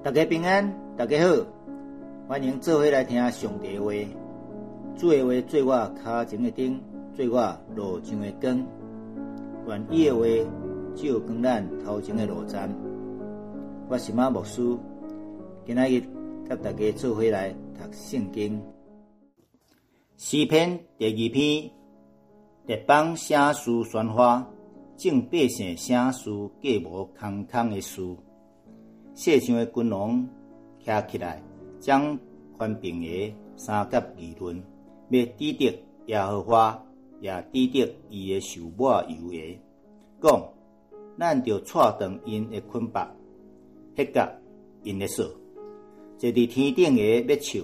大家平安，大家好，欢迎做伙来听上帝话。主的话做我脚前的灯，做我路上的光。愿意的话照光咱头前的路站。我是马牧师，今仔日甲大家做伙来读圣经。诗篇第二篇，列邦写书宣发，正百姓写书计无空空的书。世上的君王徛起来，将宽平的三甲议论，要抵得耶和华，也抵得伊的受抹油的，讲咱着踹断因的捆绑，迄甲因的锁，坐伫天顶的要笑，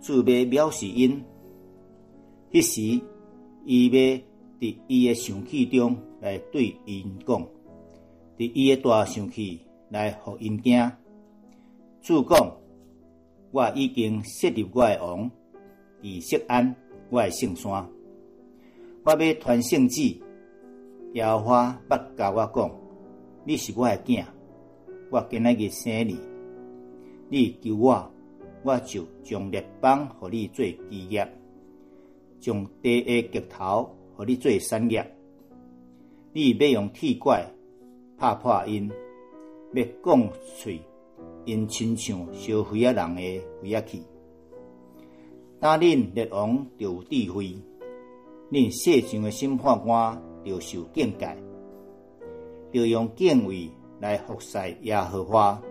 主要藐视因。迄时，伊要伫伊的生气中来对因讲，伫伊的大生气。来，互因惊。主讲，我已经设立我的王，以锡安我的圣山。我要传圣旨，耶和华捌甲我讲，你是我的囝，我今仔日生你。你求我，我就将列邦互你做基业，将地的骨头互你做产业。你要用铁拐拍破因。要讲喙，因亲像烧灰啊人的灰啊气。当恁列王就有智慧，恁世上诶审判官就受境界，就用敬畏来服侍耶和华，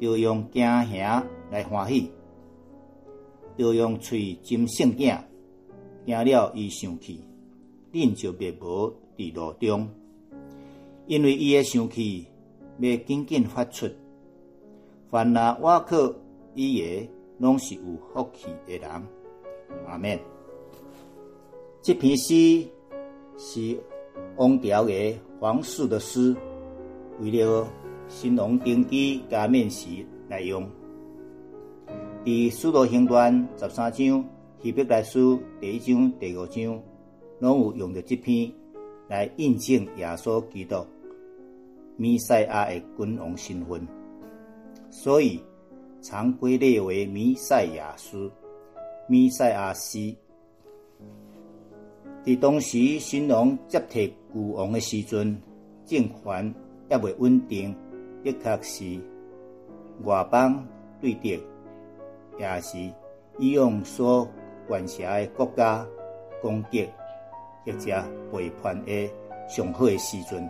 就用惊吓来欢喜，就用喙斟圣境，惊了伊生气，恁就灭无伫路中，因为伊诶生气。要紧紧发出，凡那我靠伊个，拢是有福气的人。阿免。这篇诗是王朝的皇室的诗，为了新郎登基加冕时来用。伫《使徒行传》十三章、希伯来书第一章、第五章，拢有用着这篇来印证耶稣基督。弥赛亚的君王身份，所以常归列为弥赛亚书、弥赛亚诗。伫当时新王接替旧王的时阵，政权也未稳定，的确是外邦对敌，也是以用所管辖的国家攻击或者背叛的上好的时阵。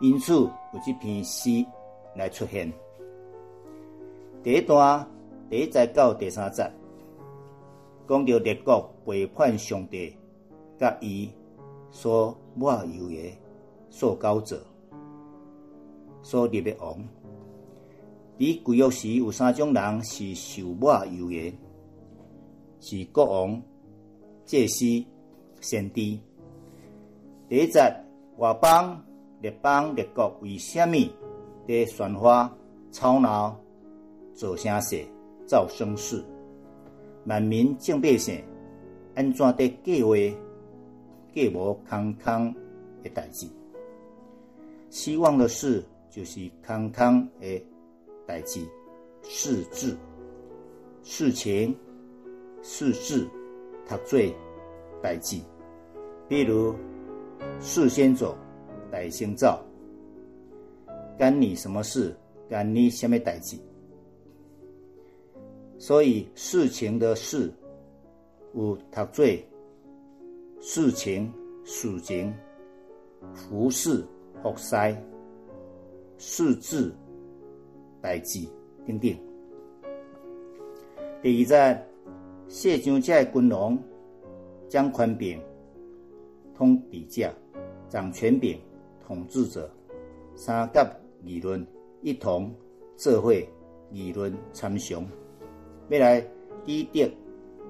因此，有这篇诗来出现。第一段第一节到第三节，讲到列国背叛上帝，甲伊所抹油的受膏者，所立的王。伫旧约时有三种人是受抹油的，是国王、祭司、先知。第一节外邦。立邦立国为虾米伫喧哗吵闹、做声势、造声势？万民正百姓安怎伫计划、计无空空的代志？希望的事就是空空的代志，事志、事情、事志，读做代志。比如事先做。代先造，干你什么事？干你什么代志？所以事情的事有读做事情、事情、服饰、服塞、事字、代志等等。第二站谢上这君王将权柄通底价，掌权柄。统治者三甲议论一同做会议论参详，要来抵敌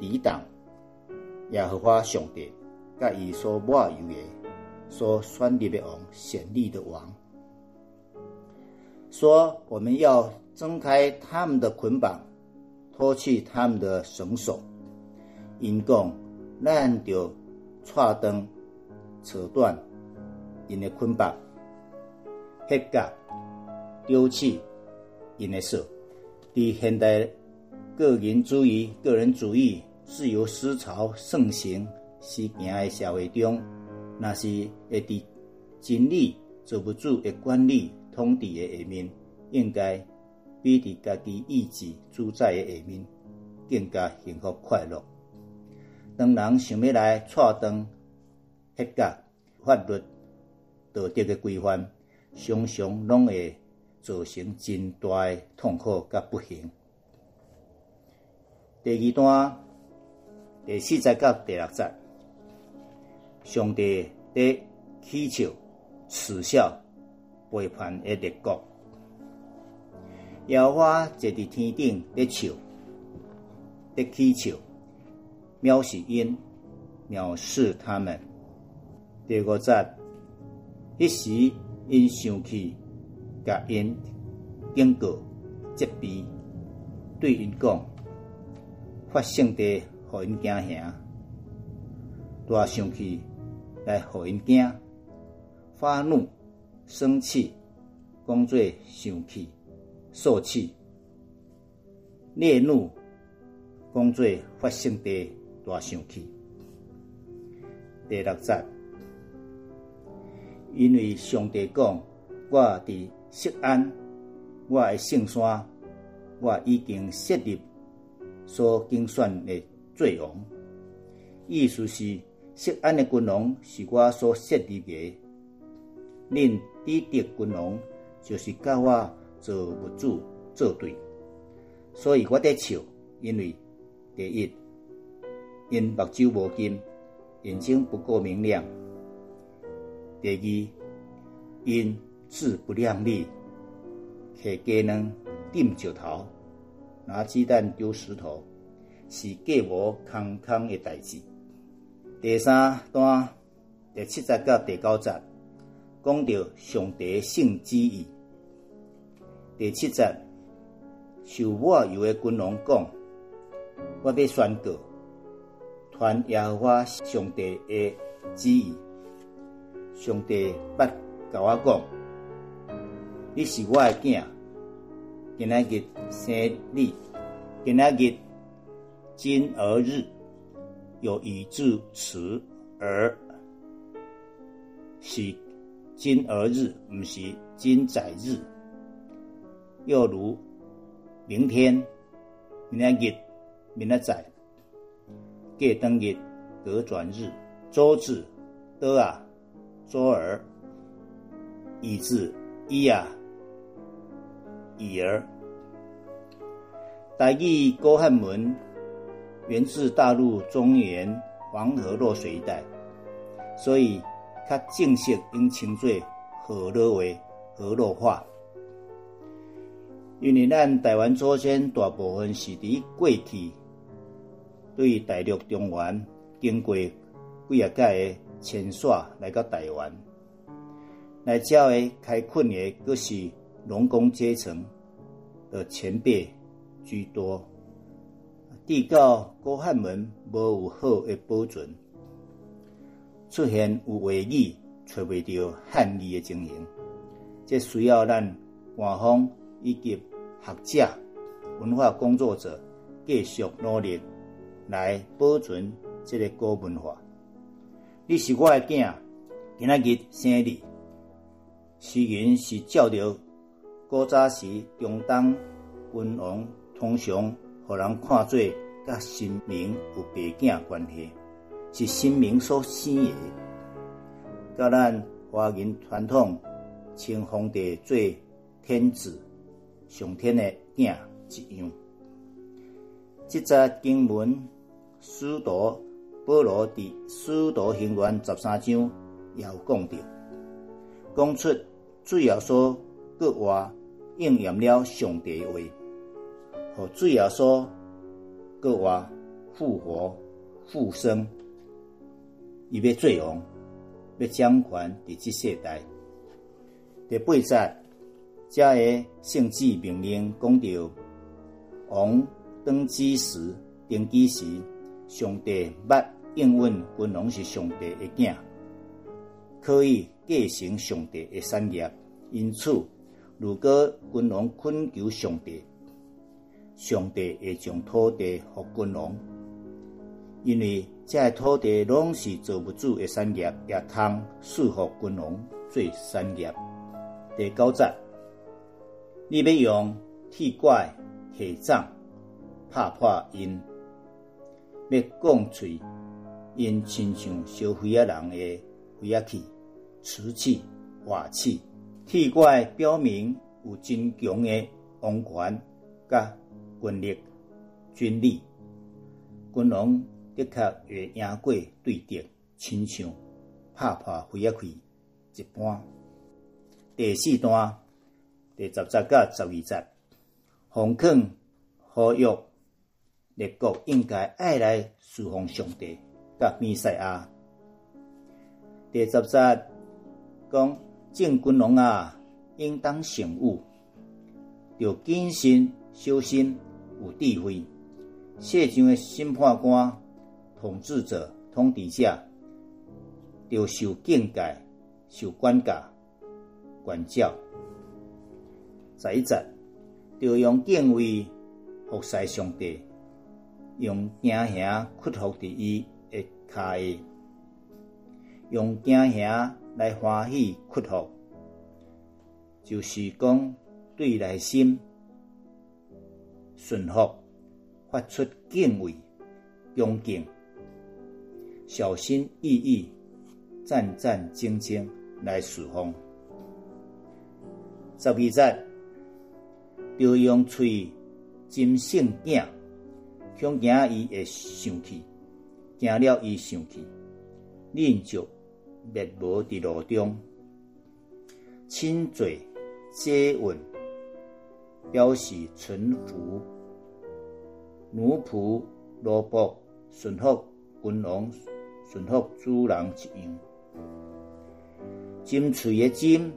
抵挡耶和华上帝甲伊所抹油的、所选立的王、选立的王，说我们要挣开他们的捆绑，脱去他们的绳索，因讲咱就踹断、扯断。因的捆绑、黑甲、丢弃、因的说。伫现代个人主义、个人主义、自由思潮盛行时行的社会中，若是会伫真理做不住的管理统治的下面，应该比伫家己意志主宰的下面更加幸福快乐。当人想要来错断、黑格法律、道德的规范，常常拢会造成真大的痛苦甲不幸。第二段第四节到第六节，上帝伫祈求耻笑背叛的列国，摇花坐伫天顶咧笑，咧祈求。藐视因，藐视他们。第五节，一时因生气，甲因警告、责备，对因讲：发生地，互因惊吓；大生气，来互因惊；发怒、生气，讲做生气、受气；烈怒，讲做发生地。大生气。第六节，因为上帝讲，我伫锡安，我的圣山，我已经设立所竞选的罪王。意思是，锡安的君王是我所设立的，恁抵敌君王就是甲我做物主做对，所以我得笑，因为第一。因目睭无金，眼睛不够明亮。第二，因自不量力，摕鸡卵顶石头，拿鸡蛋丢石头，是计无空空的代志。第三段第七节到第九节，讲到上帝性旨意。第七节，受我有的君王讲，我要宣告。传耶和华上帝的旨意，上帝捌甲我讲：你是我的囝，今仔日生日，今仔日今儿日有以至此儿，是今儿日，毋是今载日。又如明天，明仔日，明仔载。隔当日，隔转日，周至，得啊，周儿，以至一啊，以儿。大义高汉文源自大陆中原黄河落水一带，所以较正式应称作河洛话、河洛话。因为咱台湾祖先大部分是伫过去。对大陆中原经过几啊届迁徙来到台湾，来遮的开垦的阁是农工阶层的前辈居多。地到高汉文无有好的保存，出现有话语找袂到汉语的情形，这需要咱官方以及学者、文化工作者继续努力。来保存这个古文化。你是我的囝，今仔日生日，诗人是照着古早时中东君王通常互人看做甲神明有背景关系，是神明所生的。甲咱华人传统称皇帝做天子、上天的囝一样。这则经文。使徒保罗伫《使徒行传》十三章也有讲到，讲出最要说各话应验了上帝话，和最要说各话复活复生，伊要最王，要掌权伫即世代。第八节，遮个圣旨命令讲到王登基时、登基时。上帝捌应允君王是上帝的囝，可以继承上帝的产业，因此如果君王恳求上帝，上帝会将土地给君王，因为这土地拢是造物主的产业，也通赐互君王做产业。第九节，你要用铁拐、铁杖拍破因，要讲喙，因亲像烧灰啊人的灰啊器、瓷器、瓦器。铁拐表明有真强的王权、甲权力、军力，军王的确会赢过对敌，亲像拍破灰啊器一般。第四段第十节甲十二节，奉劝呼吁列国应该爱来侍奉上帝甲弥赛亚。第十节讲。正君王啊，应当醒悟，要谨慎小心，有智慧。世上的审判官、统治者、统治者，要受敬戒、受管教、管教。十一节，要用敬畏服侍上帝，用敬虔屈服伫伊的，用惊吓。来欢喜屈服，就是讲对内心顺服，发出敬畏、恭敬、小心翼翼、战战兢兢来侍奉。十二节，要用喙金圣镜，恐惊伊会生气，惊了伊生气，忍着。灭无伫路中，亲嘴接吻，表示臣服。奴仆罗卜顺服君王，顺服主人一样。金嘴的金，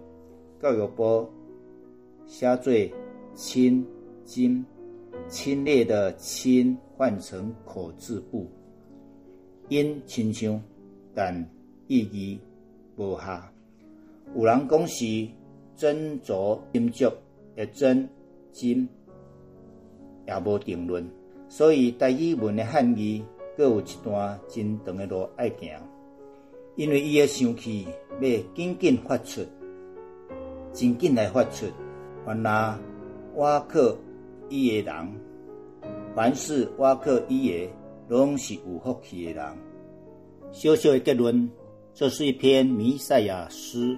教育部写做亲金，亲烈的亲换成口字部，因亲像，但。意义无下，有人讲是斟酌斟酌的斟金，也无定论。所以大语文的汉语各有一段真长的路爱行，因为伊的生气要紧紧发出，真紧来发出。凡那挖克伊的人，凡是挖克伊的，拢是有福气的人。小小的结论。这是一篇弥赛亚诗。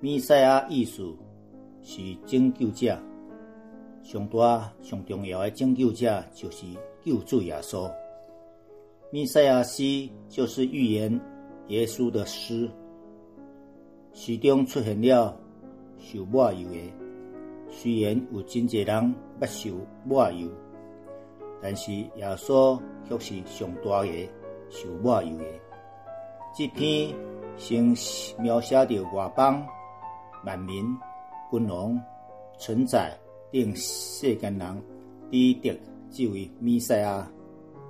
弥赛亚意思是拯救者，上大上重要的拯救者就是救主耶稣。弥赛亚诗就是预言耶稣的诗，诗中出现了受抹油的。虽然有真济人不受抹油，但是耶稣却是上大的受抹油的。这篇先描写着外邦、万民、君王、存在等世间人抵得这位弥赛亚，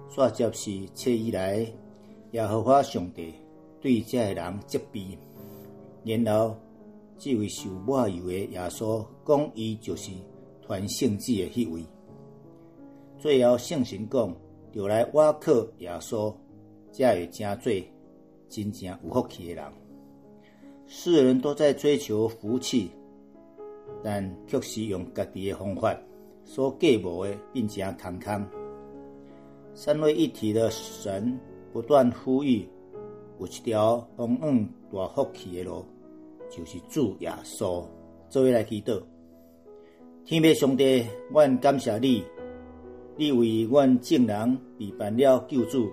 煞接是切以来耶和华上帝对这个人责备，然后这位受抹油的耶稣讲，伊就是传圣旨的迄位。最后圣神讲，就来挖克耶稣，才会正做。真正有福气的人，世人都在追求福气，但却是用家己的方法所计谋的，并且空空。三位一体的神不断呼吁，有一条通往大福气的路，就是主耶稣。作为来祈祷，天父上帝，阮感谢你，你为阮众人备办了救主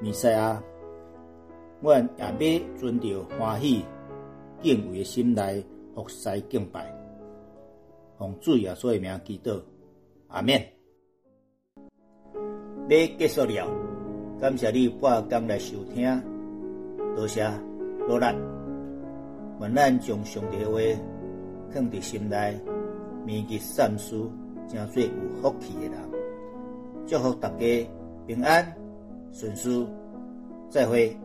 弥赛亚。阮也要存着欢喜敬畏的心来服侍敬拜，奉主耶稣的名祈祷，阿免。要结束了，感谢你半工来收听，多谢努力。愿咱将上帝话放伫心内，铭记善事，真做有福气的人。祝福大家平安顺遂，再会。